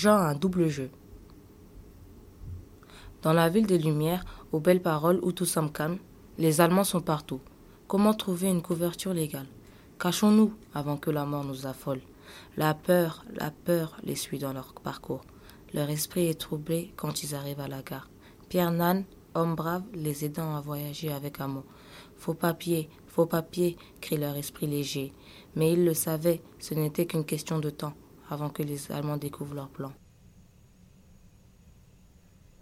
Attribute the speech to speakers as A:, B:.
A: Jean a un double jeu. Dans la ville des Lumières, aux belles paroles où tout calme, les Allemands sont partout. Comment trouver une couverture légale? Cachons-nous avant que la mort nous affole. La peur, la peur les suit dans leur parcours. Leur esprit est troublé quand ils arrivent à la gare. Pierre Nan, homme brave, les aidant à voyager avec amour. Faux papier, faux papier, crie leur esprit léger. Mais ils le savaient, ce n'était qu'une question de temps avant que les Allemands découvrent leur plan.